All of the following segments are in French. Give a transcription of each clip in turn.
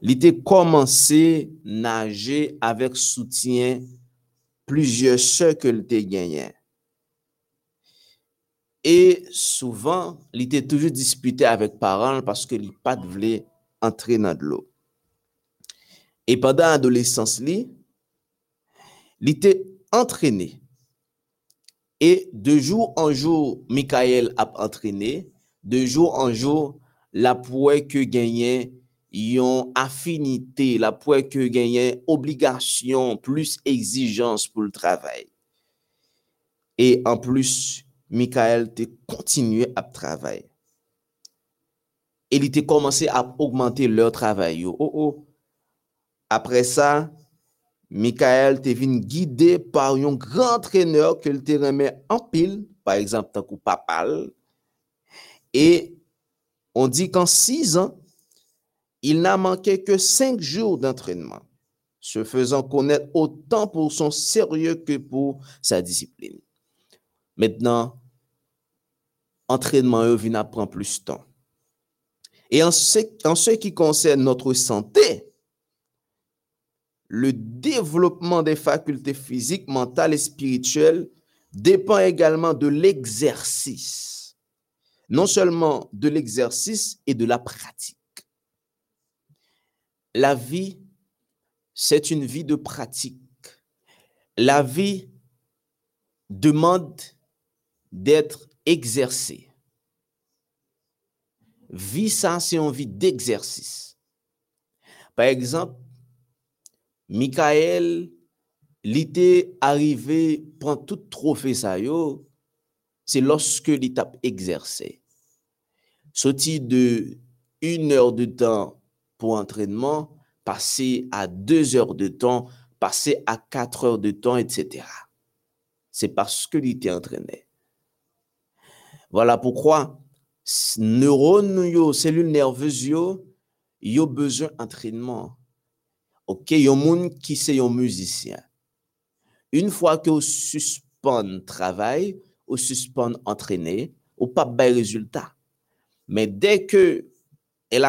il était commencé nager avec soutien plusieurs soeurs que était gagné. Et souvent, il était toujours disputé avec parents parce qu'il n'a pas voulait entrer dans l'eau. Et pendant l'adolescence, il était entraîné. Et de jour en jour, Michael a entraîné. De jour en jour, la que gagnait yon afinite la pou e ke genyen obligasyon plus exijans pou l travay. E an plus, Mikael te kontinue ap travay. E li te komanse ap augmente lor travay yo. Oh, oh. Apre sa, Mikael te vin guide par yon gran treneur ke l te reme an pil, par exemple, tan kou papal. E on di kan 6 an, il n'a manqué que cinq jours d'entraînement, se faisant connaître autant pour son sérieux que pour sa discipline. Maintenant, entraînement vient prend plus de temps. Et en ce qui concerne notre santé, le développement des facultés physiques, mentales et spirituelles dépend également de l'exercice. Non seulement de l'exercice et de la pratique. La vie, c'est une vie de pratique. La vie demande d'être exercée. Vie, ça, c'est une vie d'exercice. Par exemple, Michael, était arrivé prend tout trophée ça c'est lorsque l'étape exercé. Sorti de une heure de temps pour entraînement, passer à deux heures de temps, passer à quatre heures de temps, etc. C'est parce que était entraîné. Voilà pourquoi neurones, cellules nerveuses, yo, yo besoin d'entraînement. OK, yon moun qui c'est un musicien. Une fois que vous suspend travail, ou suspend entraîner, ou pas de résultat. Mais dès que elle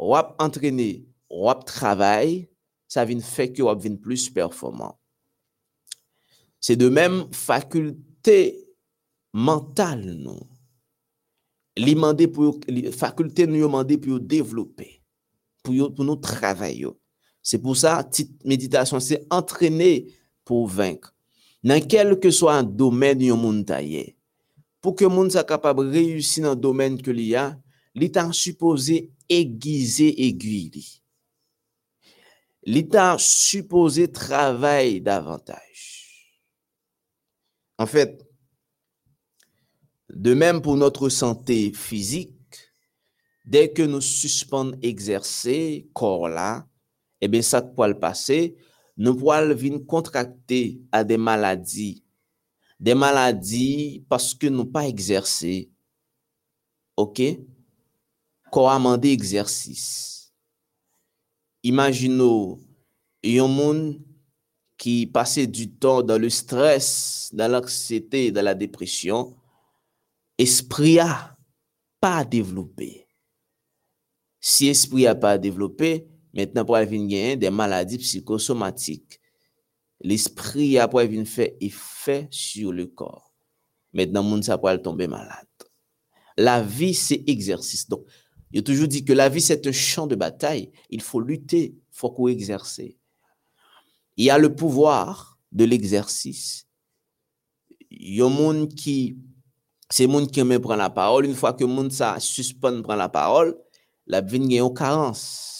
wap entrene, wap travay, sa vin fek yo wap vin plus performant. Se de mem fakulte mental nou. Li mande pou yo, fakulte nou yo mande pou yo devlope, pou yo pou nou travay yo. Se pou sa, tit meditasyon se entrene pou venk. Nan kelke so an domen yo moun ta ye. Pou ke moun sa kapab reyusi nan domen ke li ya, l'état supposé aiguiser aiguille. L'état supposé travailler davantage. En fait, de même pour notre santé physique, dès que nous suspendons exercer corps là, eh bien, ça peut le passer, nous pouvons venir contracter à des maladies. Des maladies parce que nous pas exercé. OK? ko amande egzersis. Imagino yon moun ki pase du ton dan le stres, dan l'anksete, dan la depresyon, espri a pa devlope. Si espri a pa devlope, Mètnen pou al vin genyen de maladi psikosomatik. L'esprit ya pou al vin fè effet sur le kor. Mètnen moun sa pou al tombe malade. La vi se eksersis. Donk, a toujours dit que la vie, c'est un champ de bataille. Il faut lutter, il faut qu'on exercer. Il y a le pouvoir de l'exercice. Il y a monde qui, c'est monde qui aime prendre la parole. Une fois que le monde ça suspend prendre la parole, la vie a une carence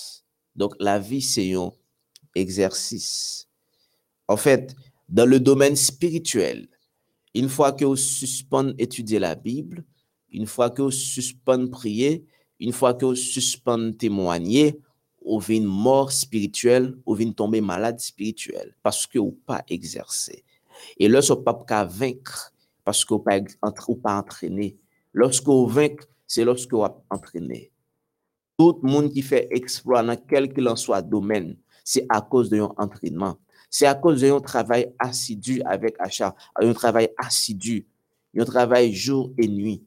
donc, la vie, c'est un exercice. En fait, dans le domaine spirituel, une fois que vous suspendez étudier la Bible, une fois que vous suspendez prier, une fois que vous suspendez témoigner, vous venez mort spirituel, vous venez tomber malade spirituel parce que vous pas exercé. Et lorsque vous pas vaincre parce que vous pas, pas entraîné. Lorsque vous vaincre, c'est lorsque vous entraîné. Tout le monde qui fait exploit dans quel qu'il en soit domaine, c'est à cause de son entraînement. C'est à cause de son travail assidu avec achat, un travail assidu, un travail jour et nuit,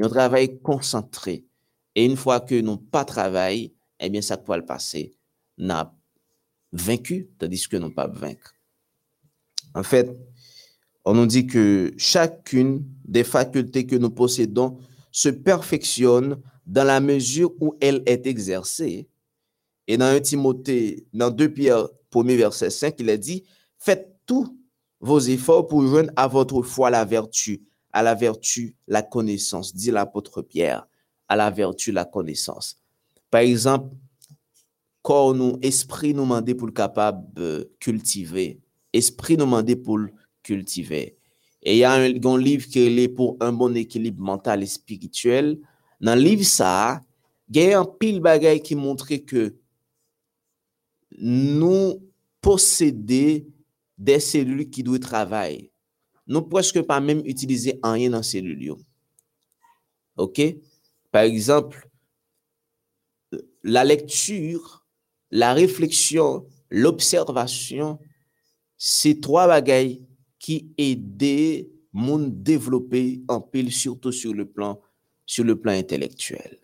un travail concentré. Et une fois que nous pas travail, eh bien, ça peut le passer, n'a vaincu, tandis que non pas vaincre. En fait, on nous dit que chacune des facultés que nous possédons se perfectionne dans la mesure où elle est exercée. Et dans 1 Timothée, dans 2 Pierre, 1 verset 5, il a dit, faites tous vos efforts pour joindre à votre foi la vertu, à la vertu la connaissance, dit l'apôtre Pierre, à la vertu la connaissance. Par exemple, corps nous, esprit nous demandait pour le capable cultiver, esprit nous demandait pour le cultiver. Et il y a un, livre qui est pour un bon équilibre mental et spirituel. Dans le livre, ça, il y a un pile bagaille qui montrait que nous possédons des cellules qui doivent travailler. Nous presque pas même utiliser rien dans ces cellules. OK? Par exemple, la lecture, la réflexion, l'observation, c'est trois bagailles qui aident mon développer en pile, surtout sur le plan, sur le plan intellectuel.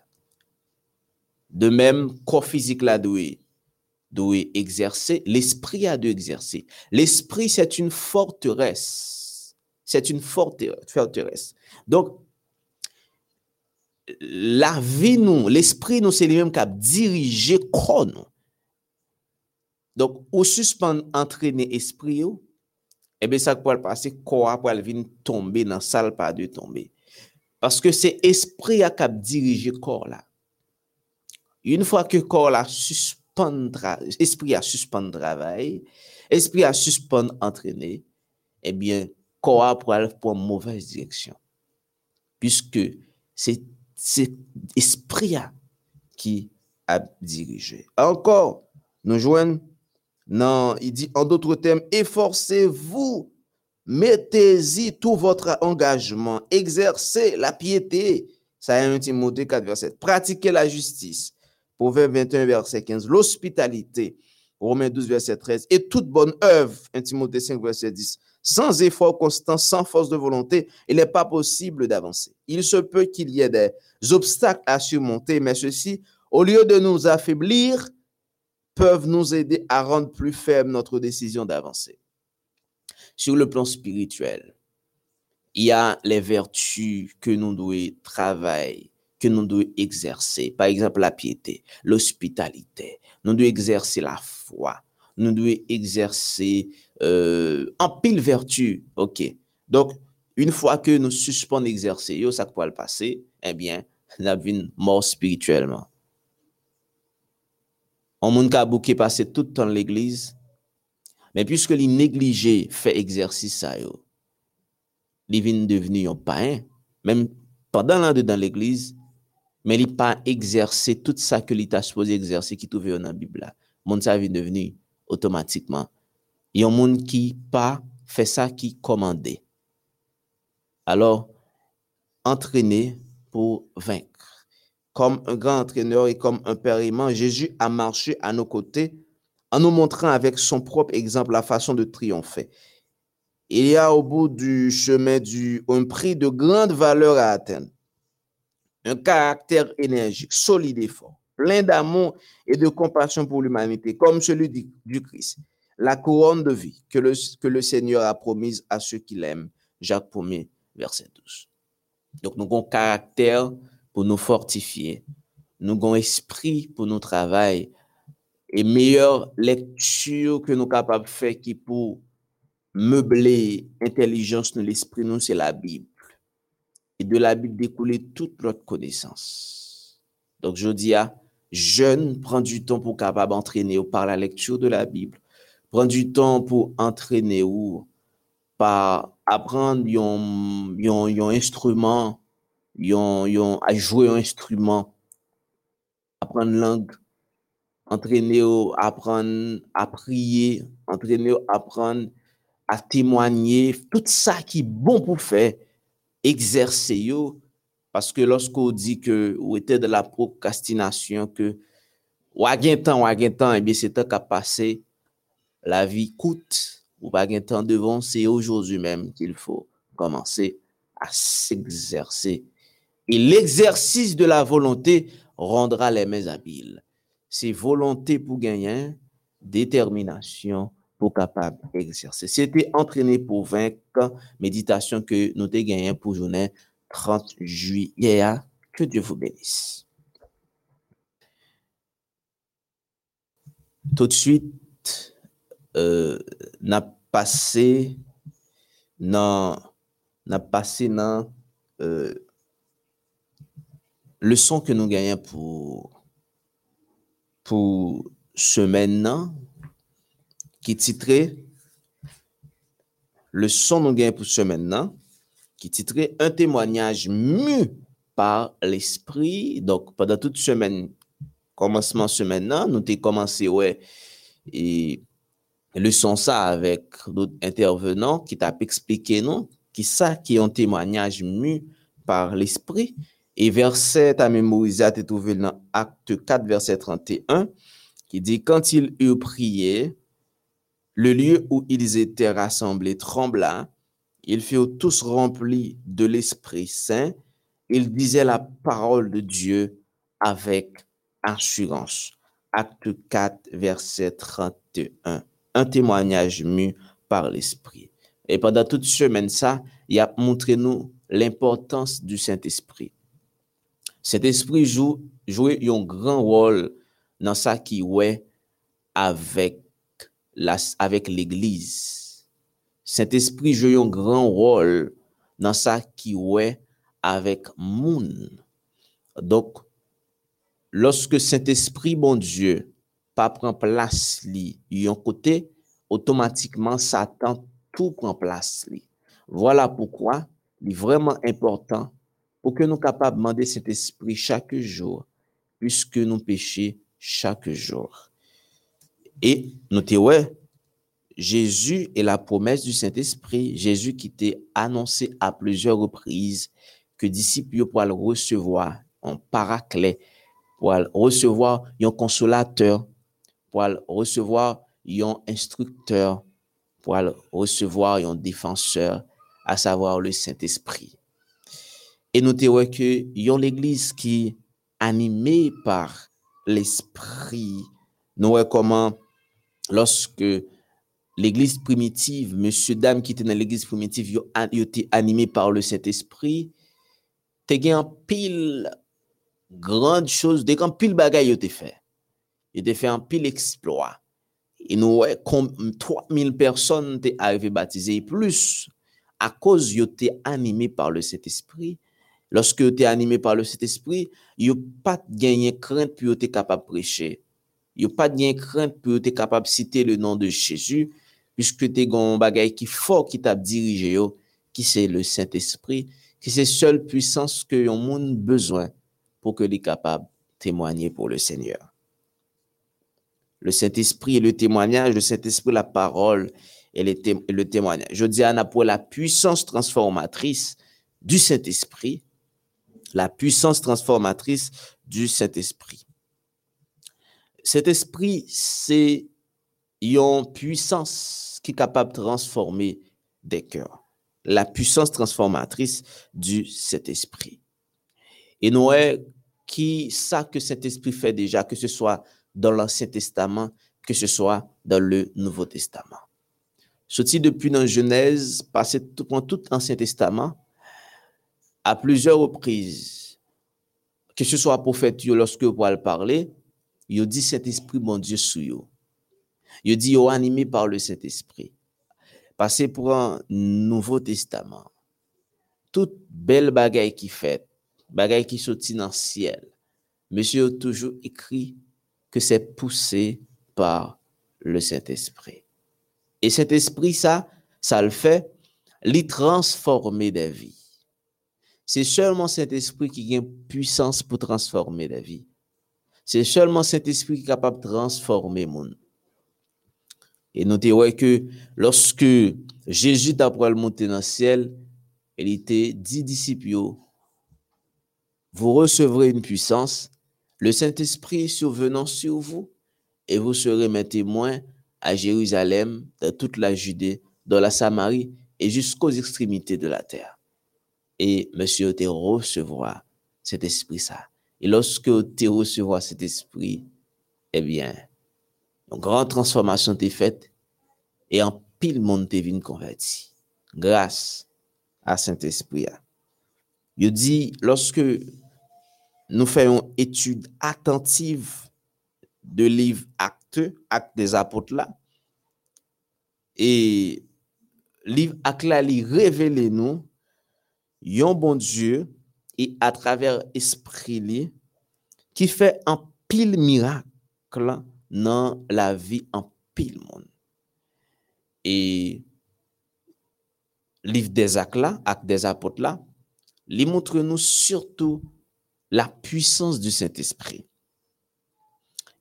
De même, corps physique là doit exercer, l'esprit a de exercer. L'esprit, c'est une forteresse. C'est une forteresse. Donc, la vi nou, l'esprit nou se li menm kap dirije kon nou. Donk, ou suspande entrene esprit yo, ebe sak pou al pase, kwa pou al vin tombe nan sal pa de tombe. Paske se esprit a kap dirije kor la. Yon fwa ke kor la suspande, esprit a suspande travay, esprit a suspande entrene, ebyen, kor a pou al pou an mouvez direksyon. Piske se c'est esprit qui a dirigé. Encore, nous joignons, non, il dit en d'autres termes, efforcez-vous, mettez-y tout votre engagement, exercez la piété. Ça est 1 Timothée 4, verset. Pratiquez la justice. Proverbe 21, verset 15. L'hospitalité. Romains 12, verset 13. Et toute bonne œuvre. 1 Timothée 5, verset 10. Sans effort constant, sans force de volonté, il n'est pas possible d'avancer. Il se peut qu'il y ait des obstacles à surmonter, mais ceux-ci, au lieu de nous affaiblir, peuvent nous aider à rendre plus ferme notre décision d'avancer. Sur le plan spirituel, il y a les vertus que nous devons travailler, que nous devons exercer. Par exemple, la piété, l'hospitalité. Nous devons exercer la foi. Nous devons exercer euh, en pile vertu. OK. Donc, une fois que nous suspendons l'exercice, ça peut le passer, eh bien, nous avons mort spirituellement. On monde qui passer tout le temps l'église, mais puisque les négligé fait exercice ça yo, il vient devenu un païen, même pendant l'an dans l'église, mais il pas exercé tout ça que l'État supposé exercer qui trouvé dans la Bible. Mon ça devenu automatiquement y a un monde qui pas fait ça qui commandait. Alors, entraîner pour vaincre. Comme un grand entraîneur et comme un père aimant, Jésus a marché à nos côtés en nous montrant avec son propre exemple la façon de triompher. Il y a au bout du chemin du, un prix de grande valeur à atteindre. Un caractère énergique, solide et fort, plein d'amour et de compassion pour l'humanité, comme celui du Christ la couronne de vie que le, que le Seigneur a promise à ceux qui l'aiment. Jacques 1 verset 12. Donc, nous avons caractère pour nous fortifier. Nous avons esprit pour nous travailler. Et meilleure lecture que nous sommes capables de faire qui pour meubler intelligence de l'esprit, nous, c'est la Bible. Et de la Bible découler toute notre connaissance. Donc, je dis à jeune, prends du temps pour capable d'entraîner par la lecture de la Bible, prendre du temps pour entraîner ou par apprendre un instrument, à jouer un instrument, apprendre langue, entraîner apprendre à prier, entraîner apprendre à témoigner, tout ça qui est bon pour faire, exercer parce que lorsqu'on dit que vous êtes de la procrastination, que ou a temps, ou a temps, et eh bien c'est temps qu'à passer la vie coûte, ou pas de temps devant, c'est aujourd'hui même qu'il faut commencer à s'exercer. Et l'exercice de la volonté rendra les mains habiles. c'est volonté pour gagner, détermination pour capable d'exercer. C'était entraîné pour vaincre, méditation que nous avons gagné pour journée 30 juillet. Que Dieu vous bénisse. Tout de suite, n'a passé dans n'a passé euh, que nous gagnons pour pour semaine qui titrait leçon nous gagnons pour semaine qui titrait un témoignage mu par l'esprit donc pendant toute semaine commencement semaine nous avons commencé ouais et leçon ça avec d'autres intervenants qui t'a expliqué non qui ça qui est un témoignage mu par l'esprit et verset à mémoriser à trouvé dans Acte 4 verset 31 qui dit quand ils eurent prié le lieu où ils étaient rassemblés trembla ils furent tous remplis de l'Esprit Saint ils disaient la parole de Dieu avec assurance. Acte 4, verset 31. Un témoignage mu par l'Esprit. Et pendant toute semaine, ça, il a montré nous l'importance du Saint-Esprit. Saint-Esprit joue, joue un grand rôle dans ça qui est avec la, avec l'Église. Saint-Esprit joue un grand rôle dans ça qui est avec monde. Donc, lorsque Saint-Esprit, bon Dieu, pas prend place li, yon côté, automatiquement, Satan tout prend place li. Voilà pourquoi il est vraiment important pour que nous capables de demander Saint-Esprit chaque jour, puisque nous péchons chaque jour. Et notez, ouais, Jésus est la promesse du Saint-Esprit. Jésus qui était annoncé à plusieurs reprises que disciples pourraient le recevoir en paraclet pour recevoir un consolateur, pour recevoir un instructeur, pour recevoir un défenseur, à savoir le Saint-Esprit. Et notez que y l'église qui animée par l'Esprit. Nous voyons comment, lorsque l'église primitive, monsieur, dame qui était dans l'église primitive, ils été animés par le Saint-Esprit, tu as pile grande chose, des grands pile bagaille été fait. Il a fait un pile exploit. Et nous, comme 3000 personnes étaient arrivées baptisées plus à cause ils étaient animés par le Saint-Esprit. Lorsque tu es animé par le Saint-Esprit, n'ont pas gagné crainte pour être capable de prêcher. N'ont pas gagné crainte pour être capable de citer le nom de Jésus, puisque tu as un bagage qui fort qui t'a dirigé, qui c'est le Saint-Esprit, qui c'est seule puissance que le monde besoin pour que les capable de témoigner pour le Seigneur. Le Saint-Esprit est le témoignage, le Saint-Esprit la parole et le, témoignage. Je dis à pour la puissance transformatrice du Saint-Esprit, la puissance transformatrice du Saint-Esprit. Cet esprit, c'est une puissance qui est capable de transformer des cœurs. La puissance transformatrice du Saint-Esprit. Et nous, qui ça que cet esprit fait déjà, que ce soit dans l'Ancien Testament, que ce soit dans le Nouveau Testament. Sorti depuis dans Genèse, passé tout, tout l'Ancien Testament, à plusieurs reprises, que ce soit prophète, lorsque vous le parler, il dit cet esprit, mon Dieu, sous vous. Il dit, yo animé par le Saint-Esprit. Passez pour un Nouveau Testament. Toute belle bagaille qui fait, bagay qui sorti dans le ciel. Monsieur a toujours écrit que c'est poussé par le Saint-Esprit. Et cet esprit, ça, ça le fait, l'y transformer des vies. C'est seulement cet esprit qui a une puissance pour transformer des vies. C'est seulement cet esprit qui est capable de transformer le monde. Et notez ouais que lorsque Jésus d'après le monter dans le ciel, il était dix disciples vous recevrez une puissance, le Saint-Esprit survenant sur vous, et vous serez mes témoins à Jérusalem, dans toute la Judée, dans la Samarie et jusqu'aux extrémités de la terre. Et monsieur te recevra cet esprit ça. Et lorsque tu recevras cet esprit, eh bien, une grande transformation t'est faite et en pile monde t'est venu converti grâce à Saint-Esprit. Il dit, lorsque nou fayon etude atentiv de liv akte, akte des apot la, e liv akte la li revele nou, yon bon Diyo, e a traver espri li, ki fe an pil mirak la nan la vi an pil moun. E liv des ak la, ak des apot la, li montre nou surtout la puissance du Saint-Esprit.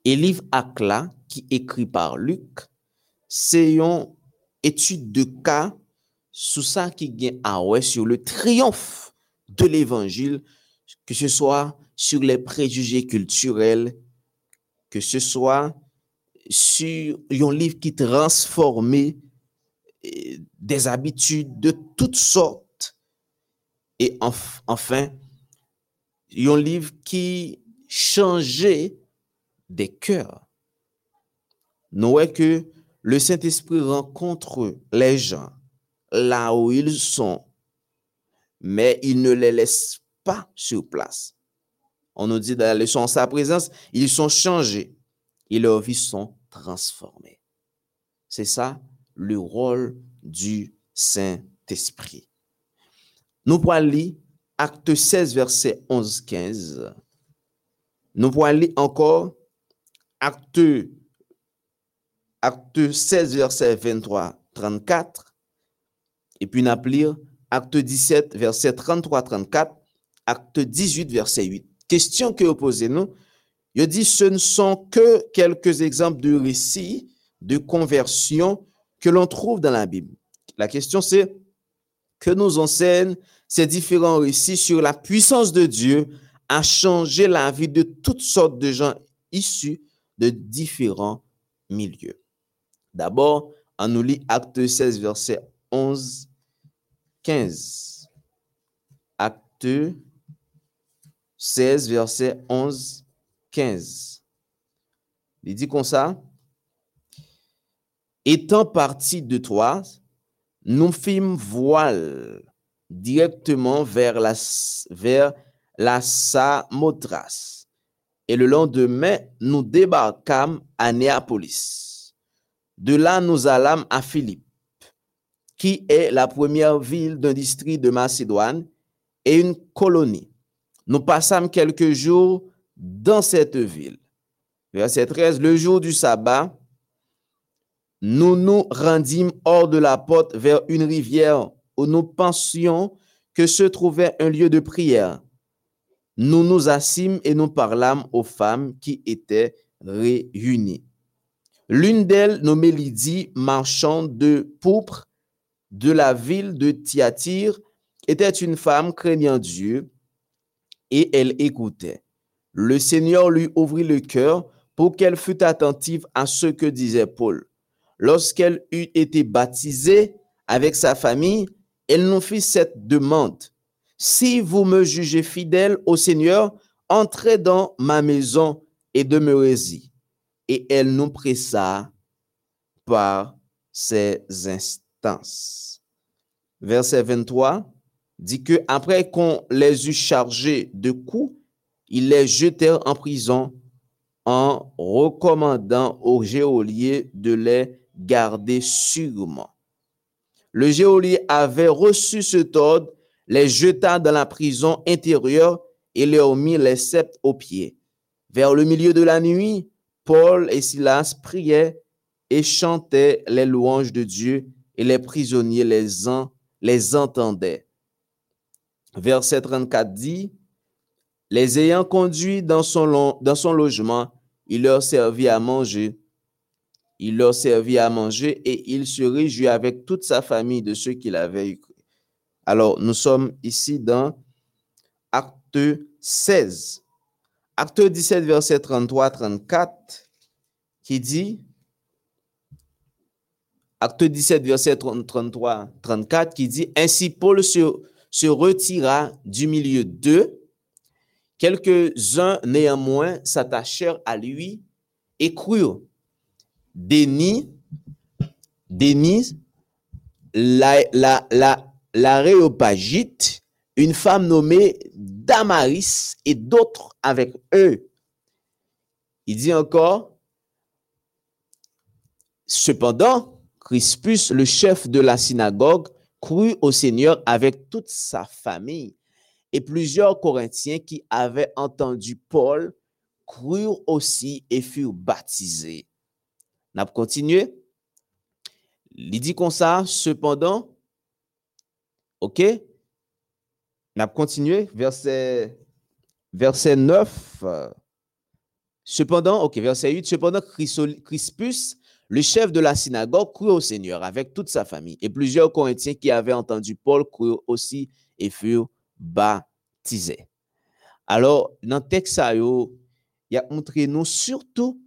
Et livre là, qui écrit par Luc, c'est une étude de cas sous ça qui sur le triomphe de l'évangile, que ce soit sur les préjugés culturels, que ce soit sur un livre qui transformait eh, des habitudes de toutes sortes. Et enfin, un livre qui changeait des cœurs. Nous voyons que le Saint-Esprit rencontre les gens là où ils sont, mais il ne les laisse pas sur place. On nous dit la leçon, en sa présence, ils sont changés et leurs vies sont transformées. C'est ça le rôle du Saint-Esprit. Nous pouvons lire acte 16, verset 11-15. Nous pouvons lire encore acte, acte 16, verset 23-34. Et puis nous lire acte 17, verset 33-34, acte 18, verset 8 question que vous posez nous, je dis ce ne sont que quelques exemples de récits de conversion que l'on trouve dans la Bible. La question c'est que nous enseignent ces différents récits sur la puissance de Dieu à changer la vie de toutes sortes de gens issus de différents milieux. D'abord, on nous lit Acte 16, verset 11, 15. Acte 16, verset 11, 15. Il dit comme ça, étant parti de toi, nous fîmes voile directement vers la, vers la Samothrace. Et le lendemain, nous débarquâmes à Néapolis. De là, nous allâmes à Philippe, qui est la première ville d'un district de Macédoine et une colonie nous passâmes quelques jours dans cette ville. Verset 13, le jour du sabbat, nous nous rendîmes hors de la porte vers une rivière où nous pensions que se trouvait un lieu de prière. Nous nous assîmes et nous parlâmes aux femmes qui étaient réunies. L'une d'elles, nommée Lydie, marchande de pourpre de la ville de Thyatire, était une femme craignant Dieu et elle écoutait. Le Seigneur lui ouvrit le cœur pour qu'elle fût attentive à ce que disait Paul. Lorsqu'elle eut été baptisée avec sa famille, elle nous fit cette demande. Si vous me jugez fidèle au Seigneur, entrez dans ma maison et demeurez-y. Et elle nous pressa par ses instances. Verset 23 dit que après qu'on les eut chargés de coups, ils les jetèrent en prison en recommandant au geôlier de les garder sûrement. Le geôlier avait reçu ce ordre, les jeta dans la prison intérieure et leur mit les sceptres aux pieds. Vers le milieu de la nuit, Paul et Silas priaient et chantaient les louanges de Dieu et les prisonniers les, les entendaient verset 34 dit, les ayant conduits dans son logement, il leur servit à manger. Il leur servit à manger et il se réjouit avec toute sa famille de ceux qu'il avait eu. Alors, nous sommes ici dans Acte 16. Acte 17, verset 33-34, qui dit, Acte 17, verset 33-34, qui dit, Ainsi Paul se se retira du milieu d'eux. Quelques-uns néanmoins s'attachèrent à lui et crurent. Denis, Denise, la, la, la, l'aréopagite, une femme nommée Damaris et d'autres avec eux. Il dit encore, cependant, Crispus, le chef de la synagogue, crut au Seigneur avec toute sa famille. Et plusieurs Corinthiens qui avaient entendu Paul crurent aussi et furent baptisés. On a continué. Il dit comme ça, cependant, ok, on a continué, verset, verset 9. Cependant, ok, verset 8, cependant, Crispus, le chef de la synagogue, crut au Seigneur avec toute sa famille. Et plusieurs Corinthiens qui avaient entendu Paul crurent aussi et furent baptisés. Alors, dans le texte, il a montré nous surtout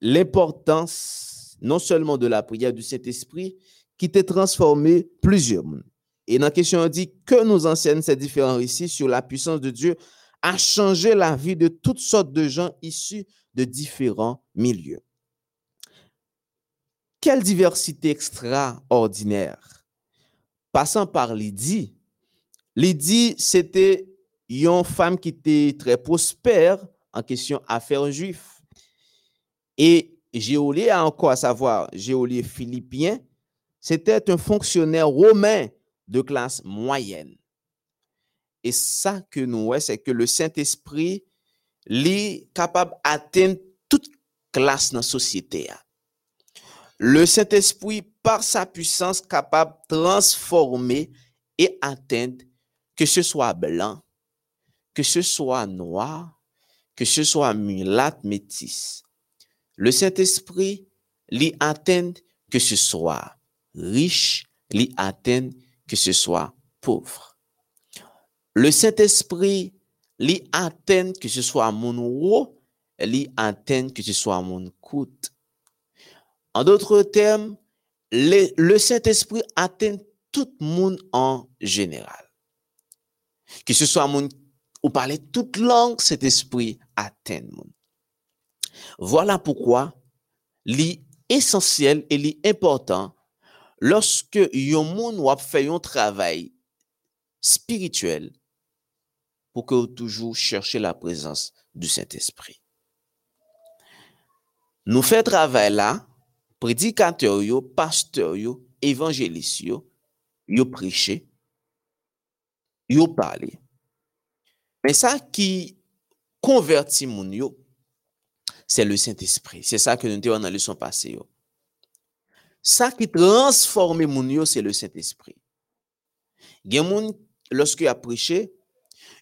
l'importance non seulement de la prière du Saint-Esprit, qui t'a transformé plusieurs mondes. Et dans la question, on dit que nous enseignent ces différents récits sur la puissance de Dieu à changer la vie de toutes sortes de gens issus de différents milieux? Quelle diversité extraordinaire. Passant par Lydie. Lydie, c'était une femme qui était très prospère en question affaires juifs. Et Géolier a encore à savoir, Géolier philippien, c'était un fonctionnaire romain de classe moyenne. Et ça que nous voyons, c'est que le Saint-Esprit est capable d'atteindre toute classe dans la société. Le Saint-Esprit, par sa puissance, capable de transformer et atteindre que ce soit blanc, que ce soit noir, que ce soit mulâtre, métis. Le Saint-Esprit l'y atteint que ce soit riche, l'y atteint que ce soit pauvre. Le Saint-Esprit l'y atteint que ce soit mon haut, l'y atteint que ce soit mon coûte. En d'autres termes, le, Saint-Esprit atteint tout le monde en général. Que ce soit mon ou parler toute langue, cet esprit atteint monde. Voilà pourquoi li essentiel et li important lorsque yon moun wap fè yon travail spirituel pou ke ou toujou chèrche la prezans du Saint-Esprit. Nou fè travail la, predikater yo, pasteur yo, evanjelis yo, yo preche, yo pale. Men sa ki konverti moun yo, c'est le Saint-Esprit. C'est ça que nous avons dans la leçon passée. Ça qui transforme mon yo, c'est le Saint-Esprit. Gen lorsque a prêché,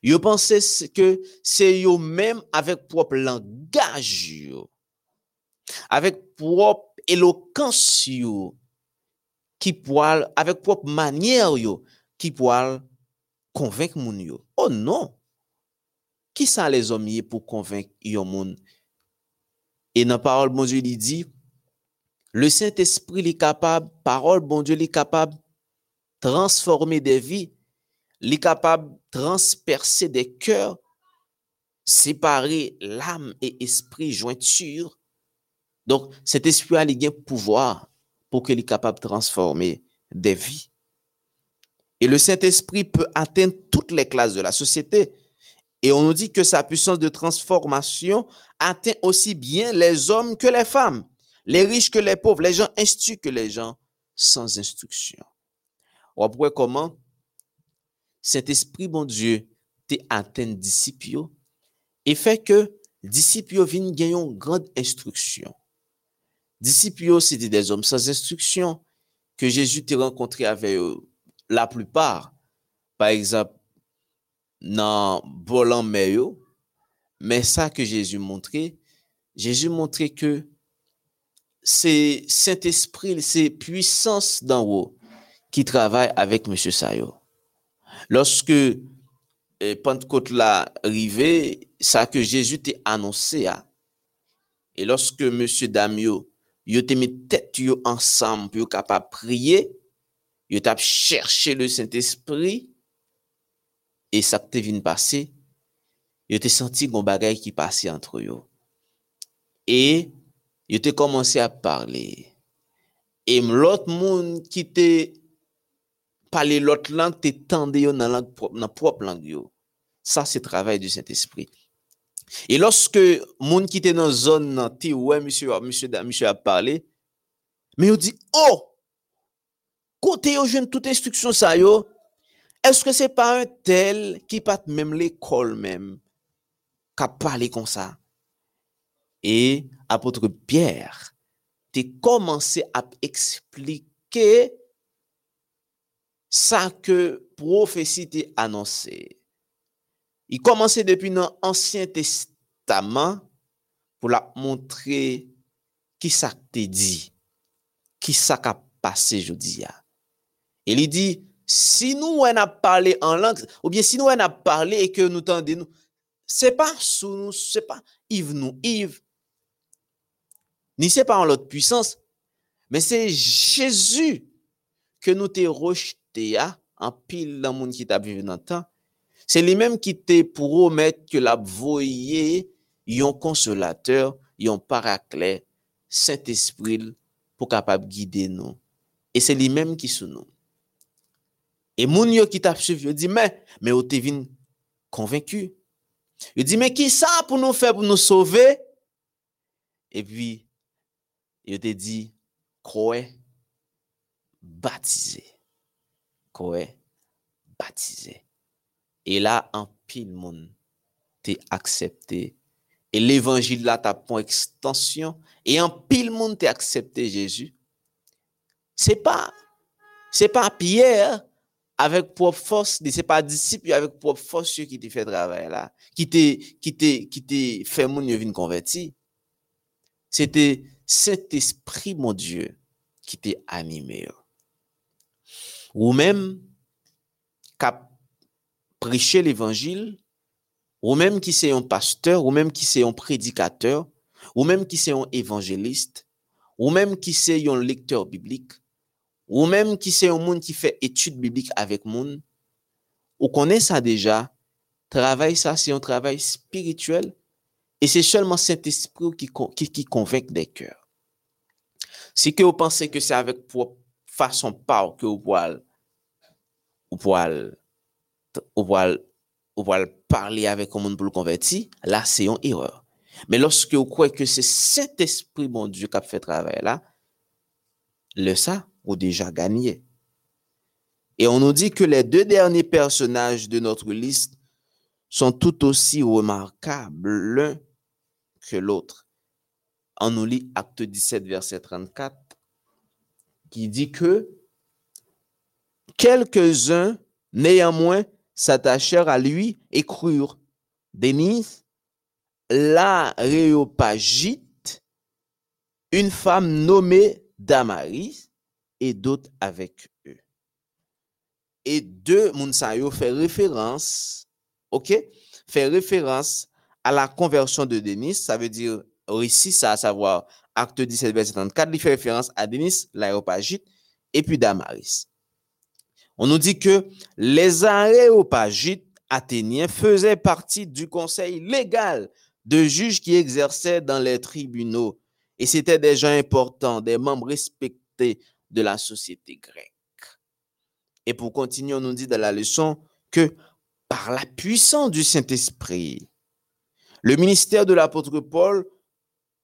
yo pensait que c'est yo même avec propre langage yo, avec propre éloquence yo, qui poil avec propre manière yo, qui poil convaincre mon yo. Oh non. Qui sont les hommes pour convaincre yo monde? Et dans la parole, bon Dieu, il dit, le Saint-Esprit est capable, parole, bon Dieu, est capable de transformer des vies, il est capable de transpercer des cœurs, séparer l'âme et esprit jointure. Donc, cet esprit a le pouvoir pour qu'il soit capable de transformer des vies. Et le Saint-Esprit peut atteindre toutes les classes de la société. Et on nous dit que sa puissance de transformation atteint aussi bien les hommes que les femmes, les riches que les pauvres, les gens instruits que les gens sans instruction. On voit comment? Cet esprit, bon Dieu, te atteint disciples et fait que disciples viennent gagner une grande instruction. Disciples, c'était des hommes sans instruction que Jésus t'a rencontré avec la plupart. Par exemple, dans volant meilleur mais ça que Jésus montrait, Jésus montrait que c'est Saint-Esprit, c'est puissance d'en haut qui travaille avec M. Sayo. Lorsque eh, Pentecôte l'a arrivé, ça que Jésus t'a annoncé, et lorsque M. Damio, il t'a mis tête ensemble pour capable prier, il t'a cherché le Saint-Esprit, E sakte vin pase, yo te senti goun bagay ki pase antre yo. E, yo te komanse a parle. E mlot moun ki te pale lot lang, te tende yo nan, lang, nan prop lang yo. Sa se travay du Saint-Esprit. E loske moun ki te nan zon nan ti, wè, msye a parle, me yo di, oh, kote yo jen tout instruksyon sa yo, Eske se pa un tel ki pat mèm l'ekol mèm, ka pale kon sa? E apotre Pierre te komanse ap eksplike sa ke profesi te anonse. I komanse depi nan ansyen testaman pou la montre ki sa te di, ki sa ka pase jodi ya. E li di, si nous on a parlé en langue, ou bien si nous on a parlé et que nous tendons, c'est pas sous nous, c'est pas Yves nous, Yves, ni c'est pas en l'autre puissance, mais c'est Jésus que nous t'ai rejeté en pile dans le monde qui t'a vécu dans le temps. C'est lui-même qui t'a promettre que la voyé un consolateur, un paraclet, Saint-Esprit pour capable guider nous. Et c'est lui-même qui sous nous. E moun yo ki tap suiv, yo di men, men yo te vin konvenku. Yo di men ki sa pou nou fe, pou nou sove? E pi, yo te di, kowe batize. Kowe batize. E la an pil moun te aksepte. E l'evangil la tap pon ekstansyon. E an pil moun te aksepte Jezu. Se pa, se pa Pierre, avec propre force, c'est pas disciple avec propre force qui te fait travail là, qui te, qui te, qui te fait mon venir converti. C'était cet esprit, mon Dieu, qui t'est animé. Ou même, qui a prêché l'évangile, ou même qui c'est un pasteur, ou même qui c'est un prédicateur, ou même qui c'est un évangéliste, ou même qui c'est un lecteur biblique, ou même qui c'est un monde qui fait étude biblique avec monde, ou connaît ça déjà, travail ça, c'est un travail spirituel, et c'est seulement cet esprit qui, qui, qui convainc des cœurs. Si que vous pensez que c'est avec façon pas que vous pouvez, vous vous parler avec un monde pour le convertir, là, c'est une erreur. Mais lorsque vous croyez que c'est cet esprit, bon Dieu, qui a fait travail là, le ça, vous déjà gagné. Et on nous dit que les deux derniers personnages de notre liste sont tout aussi remarquables l'un que l'autre. On nous lit Acte 17, verset 34, qui dit que quelques-uns, néanmoins, s'attachèrent à lui et crurent. Denise, la Réopagite, une femme nommée Damaris et d'autres avec eux. Et deux, Mounsayo fait référence, ok, fait référence à la conversion de Denis, ça veut dire ici, ça à savoir acte 17, verset 34, il fait référence à Denis, l'aéropagite, et puis Damaris. On nous dit que les aéropagites athéniens faisaient partie du conseil légal de juges qui exerçaient dans les tribunaux. Et c'était des gens importants, des membres respectés de la société grecque. Et pour continuer, on nous dit dans la leçon que par la puissance du Saint-Esprit, le ministère de l'apôtre Paul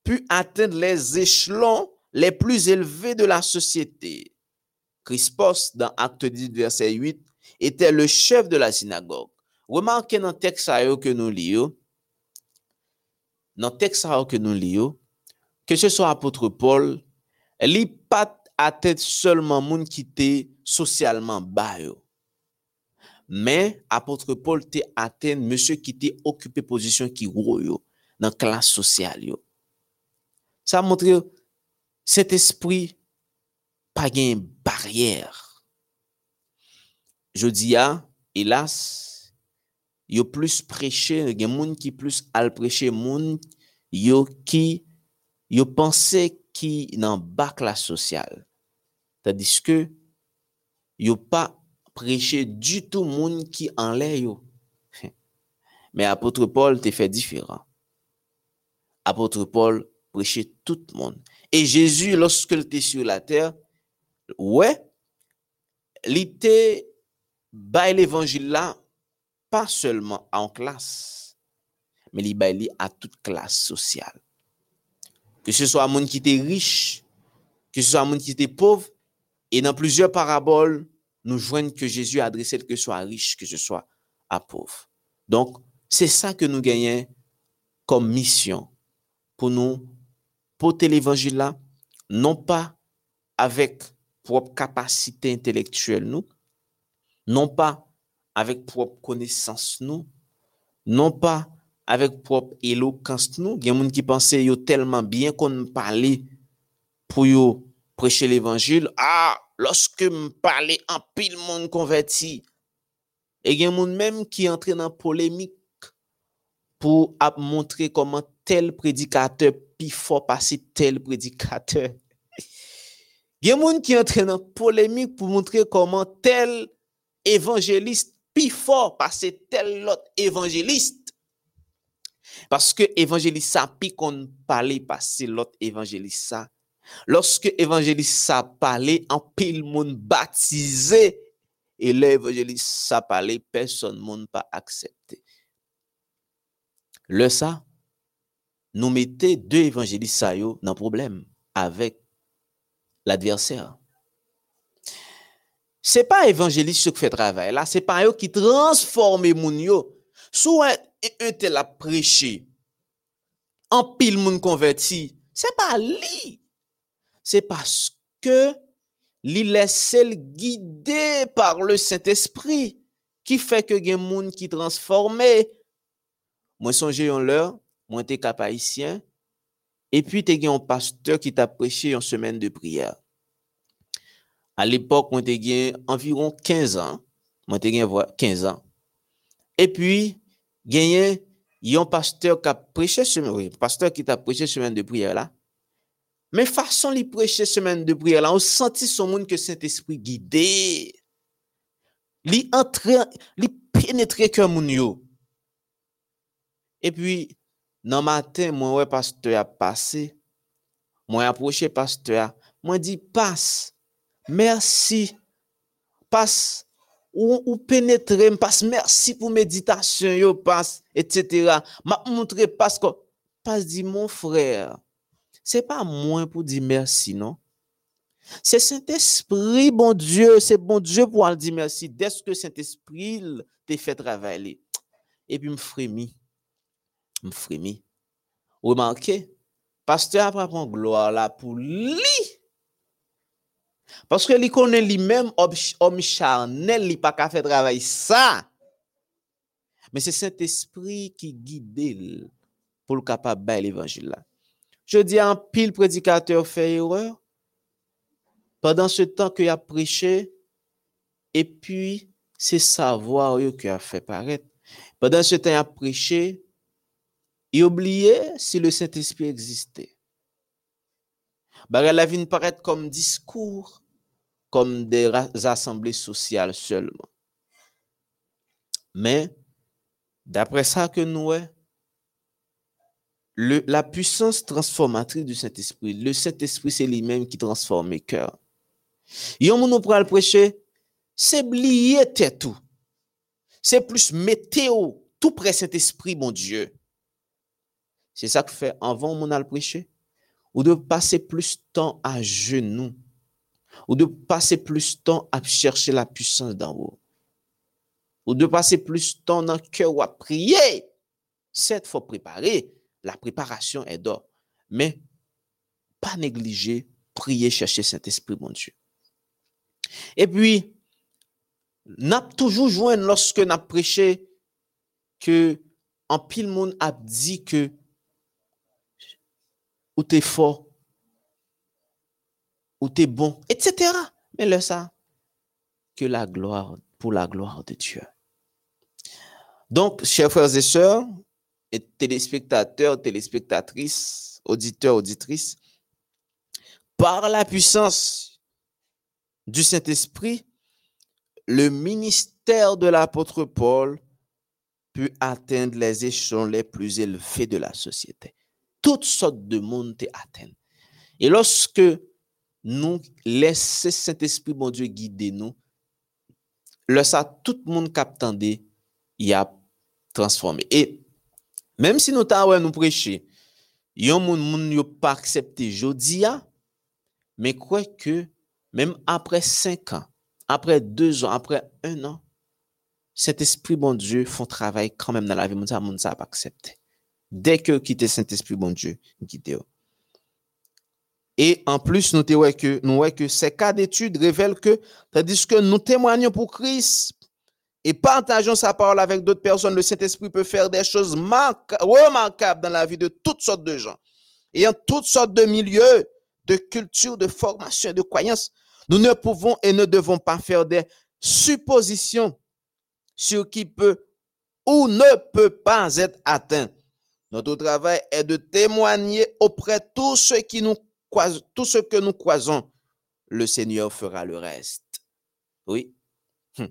put atteindre les échelons les plus élevés de la société. Crispos, dans Acte 10, verset 8, était le chef de la synagogue. Remarquez dans le texte que nous lisons, dans le texte que nous lisons, que ce soit apôtre Paul, il n'est atet seulement moun ki te sosyalman ba yo. Men, apotre Paul te aten monsye ki te okupe pozisyon ki wou yo nan klas sosyal yo. Sa montre yo, set espri pa gen barrière. Je di ya, elas, yo plus preche, gen moun ki plus al preche moun, yo ki, yo pense qui dans bas classe sociale. Tandis que yo pas prêcher du tout monde qui en l'air Mais apôtre Paul te fait différent. Apôtre Paul prêcher tout monde. Et Jésus, lorsqu'il était sur la terre, ouais, il était l'évangile là, pas seulement en classe, mais il à toute classe sociale. Que ce soit un monde qui était riche, que ce soit un monde qui était pauvre, et dans plusieurs paraboles, nous joignent que Jésus a adressé que ce soit riche, que ce soit à pauvre. Donc, c'est ça que nous gagnons comme mission pour nous porter l'évangile là, non pas avec propre capacité intellectuelle nous, non pas avec propre connaissance nous, non pas avèk prop elokans nou, gen moun ki panse yo telman byen kon m'pale pou yo preche l'Evangil, a, ah, loske m'pale an pil moun konverti, e gen moun mèm ki entre nan polemik pou ap montre koman tel predikater pi fò pasi tel predikater. Gen moun ki entre nan polemik pou montre koman tel evanjelist pi fò pasi tel lot evanjelist. Parce que évangéliste ça, puis qu'on parlait passer l'autre évangéliste. Lorsque évangéliste ça parlait, en pile monde baptisé, et l'évangéliste parlait, personne monde pas accepté. Le ça, nous mettez deux évangélistes ça dans le problème avec l'adversaire. C'est pas évangéliste qui fait travail là, c'est pas eux qui transforme moun yo. Un tel a prêché, en pile moun converti, c'est pas lui. C'est parce que li laisse guidé par le Saint-Esprit qui fait que gen moun qui transformé. Moi songe yon l'heure, moi haïtien, et puis t'es un pasteur qui t'a prêché en semaine de prière. À l'époque, moi t'es environ 15 ans, moi t'es 15 ans. Et puis, genye yon pasteur ki ap preche semen, oui, pasteur ki ta preche semen de prier la, men fason li preche semen de prier la, ou senti son moun ke Saint-Esprit guide, li entre, li penetre ke moun yo. E pi, nan matin, mwen wè pasteur ap pase, mwen aproche pasteur, mwen di, pas, mersi, pas, Ou, pénétrer, passe. Merci pour méditation, yo, passe, etc. M'a montré, passe, passe, dit, mon frère. C'est pas moins pour dire merci, non? C'est Saint-Esprit, bon Dieu, c'est bon Dieu pour dire merci. Dès que Saint-Esprit te fait travailler. Et puis, me frémit me frémis. Remarquez, pasteur après prend gloire là pour lui. Parce que lui connaît lui-même homme charnel, il pas qu'à faire travail ça. Mais c'est Saint-Esprit qui guide pour le capable de l'évangile là. Je dis un pile prédicateur fait erreur pendant ce temps qu'il a prêché et puis c'est savoir qu'il a fait paraître. Pendant ce temps il a prêché et oublier si le Saint-Esprit existait. Bah, la vie ne paraît comme discours, comme des assemblées sociales seulement. Mais, d'après ça que nous, le, la puissance transformatrice du Saint-Esprit, le Saint-Esprit, c'est lui-même qui transforme les cœurs. Yon moun le prêcher, c'est oublier tout. C'est plus météo, tout près Saint-Esprit, mon Dieu. C'est ça que fait avant mon al prêcher? Ou de passer plus de temps à genoux. Ou de passer plus de temps à chercher la puissance d'en haut. Ou de passer plus de temps dans le cœur à prier. Cette fois préparé. La préparation est d'or. Mais pas négliger, prier, chercher Saint-Esprit, mon Dieu. Et puis, n'a toujours joint lorsque n'a prêché que en pile monde a dit que ou t'es fort, ou t'es bon, etc. Mais le ça, que la gloire, pour la gloire de Dieu. Donc, chers frères et sœurs, et téléspectateurs, téléspectatrices, auditeurs, auditrices, par la puissance du Saint-Esprit, le ministère de l'apôtre Paul peut atteindre les échelons les plus élevés de la société. Toutes sortes de monde te atteint. Et lorsque nous laissons Saint-Esprit, bon Dieu, guider nous, ça, tout le monde captandé, il a transformé. Et même si nous t'avons nous prêcher, yon pas accepté jodia, mais quoi que même après cinq ans, après deux ans, après un an, cet esprit bon Dieu font travail quand même dans la vie, moun ça, moun ça pas accepté. Dès que quitte Saint-Esprit bon Dieu, quitte et en plus, nous que, nous que ces cas d'études révèlent que, tandis que nous témoignons pour Christ et partageons sa parole avec d'autres personnes, le Saint-Esprit peut faire des choses remarquables dans la vie de toutes sortes de gens. Et en toutes sortes de milieux, de culture, de formation, de croyances, nous ne pouvons et ne devons pas faire des suppositions sur qui peut ou ne peut pas être atteint. Notre travail est de témoigner auprès de tous ceux qui nous croisent, tout ce que nous croisons. Le Seigneur fera le reste. Oui. Hm.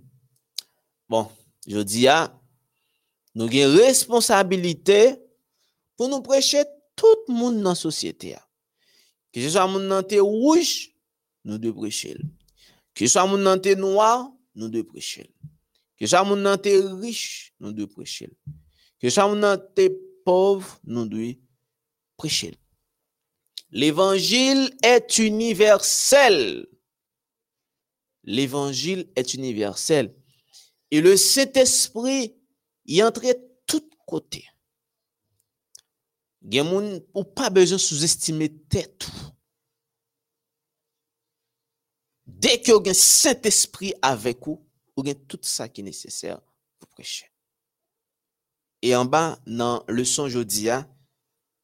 Bon, je dis à nous avons responsabilité pour nous prêcher tout le monde dans la société. Que ce soit monde dans rouge, nous devons prêcher. Que ce soit monde dans noir, nous devons prêcher. Que ce soit monde dans riche, nous devons prêcher. Que ce soit monde dans pauvre, nous devons prêcher. L'évangile est universel. L'évangile est universel. Et le Saint-Esprit y entre de tous côtés. Gen ou pas besoin de sous-estimer tout. Dès que vous avez Saint-Esprit avec vous, vous avez tout ça qui est nécessaire pour prêcher. Et en bas, dans le son jodia,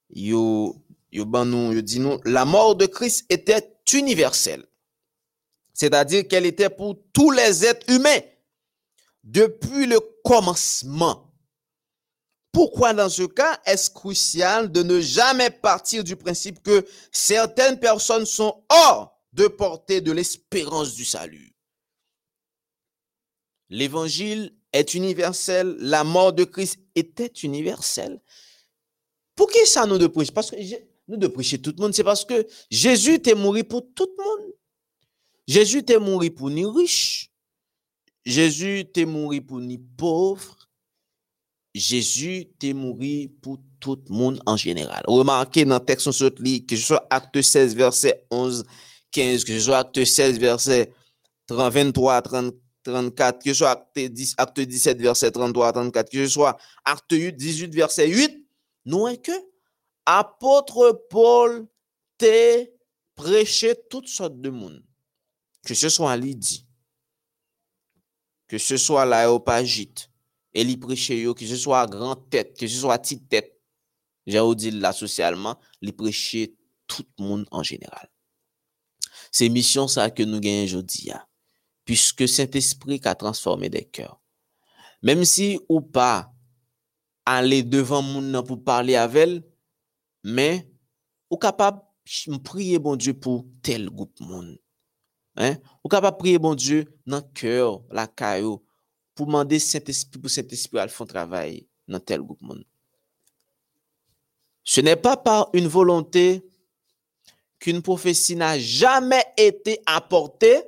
yo la mort de Christ était universelle. C'est-à-dire qu'elle était pour tous les êtres humains depuis le commencement. Pourquoi dans ce cas est-ce crucial de ne jamais partir du principe que certaines personnes sont hors de portée de l'espérance du salut? L'évangile est universel, la mort de Christ était universelle. Pour qui ça nous de Parce que nous de prêcher tout le monde, c'est parce que Jésus est mort pour tout le monde. Jésus est mort pour ni riche. Jésus est mort pour ni pauvre. Jésus est mort pour tout le monde en général. Remarquez dans le texte que ce soit acte 16, verset 11, 15, que ce soit acte 16, verset 23, 34, que ce soit acte, 10, acte 17, verset 33, 34, que ce soit acte 18, verset 8, nous que apôtre Paul te prêché toutes sortes de monde. Que ce soit Lydie, que ce soit l'aéropagite, et il prêchait que ce soit grand tête, que ce soit petite tête. J'ai dit là socialement, il prêchait tout le monde en général. C'est mission ça que nous gagnons aujourd'hui, puisque Saint-Esprit ka transforme de kèr. Mèm si ou pa ale devan moun nan pou parle avel, mè ou kapab priye bon Diyo pou tel goup moun. Hein? Ou kapab priye bon Diyo nan kèr, la kèr, pou mande Saint-Esprit pou Saint-Esprit al fon travay nan tel goup moun. Ce n'est pas par une volonté qu'une prophétie n'a jamais été apportée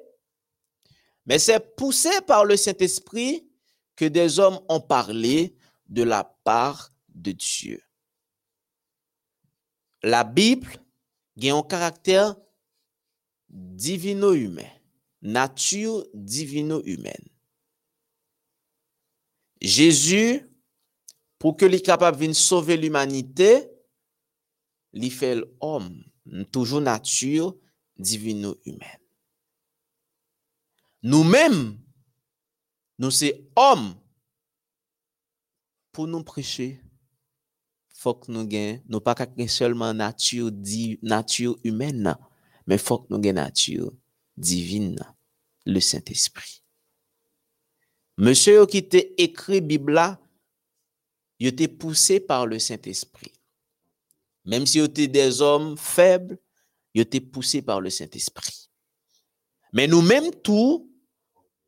mais c'est poussé par le Saint-Esprit que des hommes ont parlé de la part de Dieu la Bible a un caractère divino-humain, nature divino-humaine. Jésus, pour que soit capable de sauver l'humanité, il fait l'homme, toujours nature divino-humaine. Nous-mêmes, nous sommes hommes pour nous prêcher faut que nous gagnons, nous pas seulement nature, nature humaine, mais faut que nous gagnons nature divine, le Saint-Esprit. Monsieur qui t'a écrit Bible il était poussé par le Saint-Esprit. Même si était des hommes faibles, il était poussé par le Saint-Esprit. Mais nous-mêmes tout,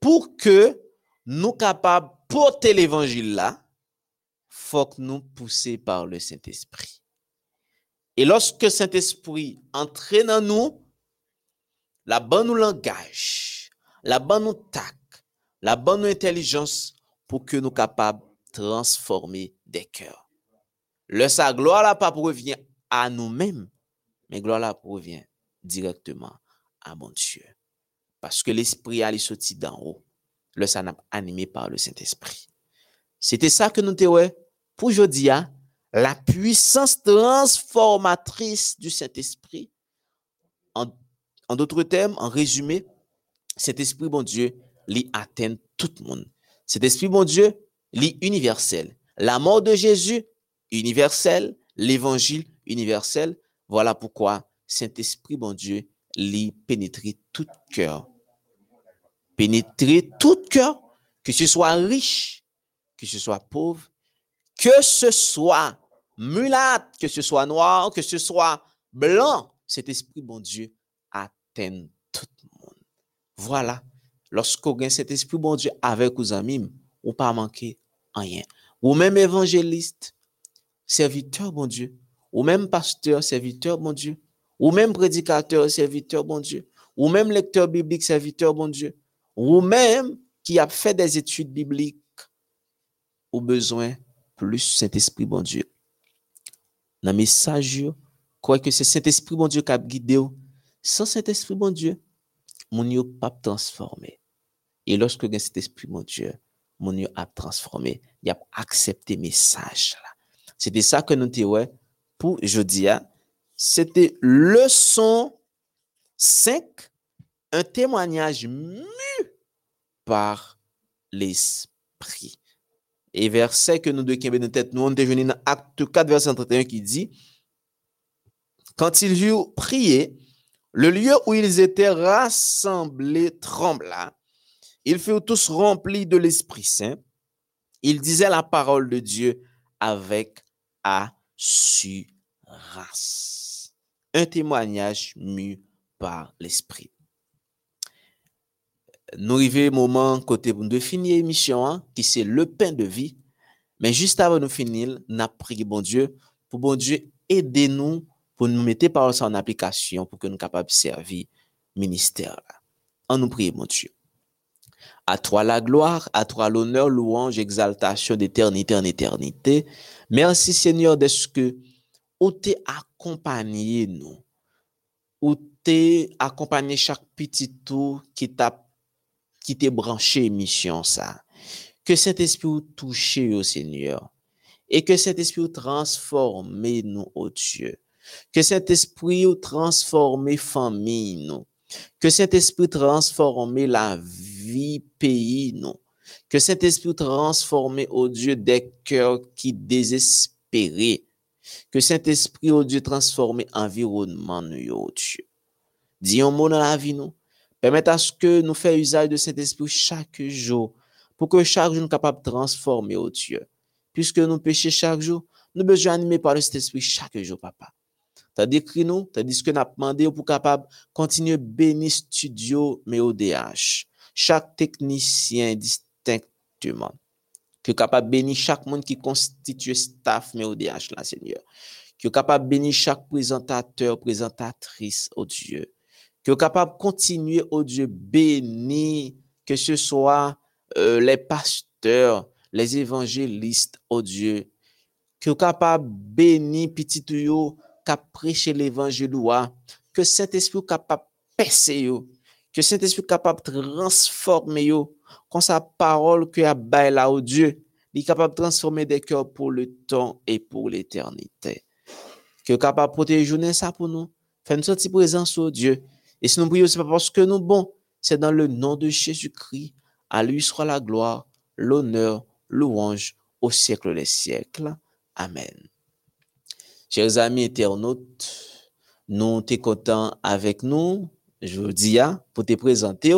pour que nous capables porter l'évangile là, faut que nous pousser par le Saint-Esprit. Et lorsque Saint-Esprit entraîne en nous, la bonne nous langage, la bonne nous la bonne intelligence pour que nous capables transformer des cœurs. Le sa gloire là pas à nous-mêmes, mais gloire là directement à mon Dieu. Parce que l'Esprit a sorti d'en haut. Le sa animé par le Saint-Esprit. C'était ça que nous te pour aujourd'hui, hein. la puissance transformatrice du Saint-Esprit. En, d'autres termes, en résumé, cet esprit, bon Dieu, lui atteint tout le monde. Cet esprit, bon Dieu, lui universel. La mort de Jésus, universel. L'évangile, universel. Voilà pourquoi Saint-Esprit, bon Dieu, lui pénétrer tout cœur. Pénétrer tout cœur, que ce soit riche, que ce soit pauvre, que ce soit mulâtre, que ce soit noir, que ce soit blanc, cet esprit, bon Dieu, atteint tout le monde. Voilà. Lorsqu'on a cet esprit, bon Dieu, avec vos amis, ou pas manquer rien. Ou même évangéliste, serviteur, bon Dieu. Ou même pasteur, serviteur, bon Dieu. Ou même prédicateur, serviteur, bon Dieu. Ou même lecteur biblique, serviteur, bon Dieu. Ou même qui a fait des études bibliques, ou besoin plus Saint-Esprit, bon Dieu. Dans le message, quoi que c'est Saint-Esprit, bon Dieu, qui a guidé. Sans Saint-Esprit, bon Dieu, mon Dieu pas transformé. Et lorsque cet esprit, mon Dieu, mon Dieu a transformé, il a accepté message. C'était ça que nous disons pour jeudi. Hein. C'était leçon 5, un témoignage mu par l'esprit. Et verset que nous devons nous tête, nous on devenu dans acte 4, verset 31 qui dit, quand ils eurent prié, le lieu où ils étaient rassemblés trembla. Ils furent tous remplis de l'Esprit Saint. Ils disaient la parole de Dieu avec assurance. Un témoignage mu par l'Esprit. Nous arrivons au moment côté de finir l'émission, hein, qui c'est le pain de vie. Mais juste avant de finir, nous prié bon Dieu pour bon Dieu aider nous pour nous mettre par ça en application pour que nous capables de servir ministère. En nous prier, mon Dieu. À toi la gloire, à toi l'honneur, louange, exaltation d'éternité en éternité. Merci Seigneur de ce que tu t'es accompagné nous. Ou t'es accompagné chaque petit tour qui t'a qui t'est branché mission ça. Que cet esprit touche au Seigneur et que cet esprit transforme nous au Dieu. Que cet esprit transforme famille nous. Que cet esprit transforme la vie pays nous. Que cet esprit transforme au Dieu des cœurs qui désespéraient. Que cet esprit au Dieu transforme environnement nous au Dieu. Dis un mot dans la vie nous. Permettez à ce que nous fassions usage de cet esprit chaque jour pour que chaque jour nous capable de transformer au Dieu. Puisque nous péchons chaque jour, nous besoin animer par cet esprit chaque jour, papa. T'as décrit nous, t'as dit ce que nous avons demandé pour capable continuer bénir studio mais ODH. Chaque technicien distinctement. Que capable bénir chaque monde qui constitue staff mais ODH là, Seigneur. Que capable bénir chaque présentateur, présentatrice, au Dieu. que capable de continuer, oh Dieu, béni, que ce soit euh, les pasteurs, les évangélistes, oh Dieu, que capable de bénir petit yo qu'a prêché l'évangile, que Saint-Esprit capable percer yo que Saint-Esprit capable transformer yo quand sa parole que a bail là, oh Dieu, il est capable de transformer des cœurs pour le temps et pour l'éternité. Que capable protéger journée ça pour nous. faire une sortie présence, oh Dieu. Et si nous prions, c'est pas parce que nous bon, c'est dans le nom de Jésus-Christ. À lui soit la gloire, l'honneur, louange au siècle des siècles. Amen. Chers amis internautes, nous sommes contents avec nous, je vous dis, pour te présenter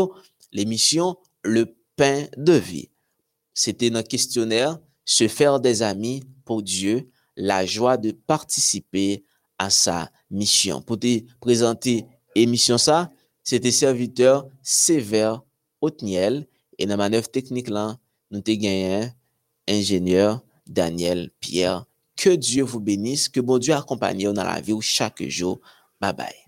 l'émission Le pain de vie. C'était notre questionnaire, se faire des amis pour Dieu, la joie de participer à sa mission. Pour te présenter l'émission ça, c'était serviteur Sévère Otniel et dans la manœuvre technique là, nous avons gagné ingénieur Daniel Pierre Que Dieu vous bénisse, que bon Dieu accompagne dans la vie chaque jour. Bye bye.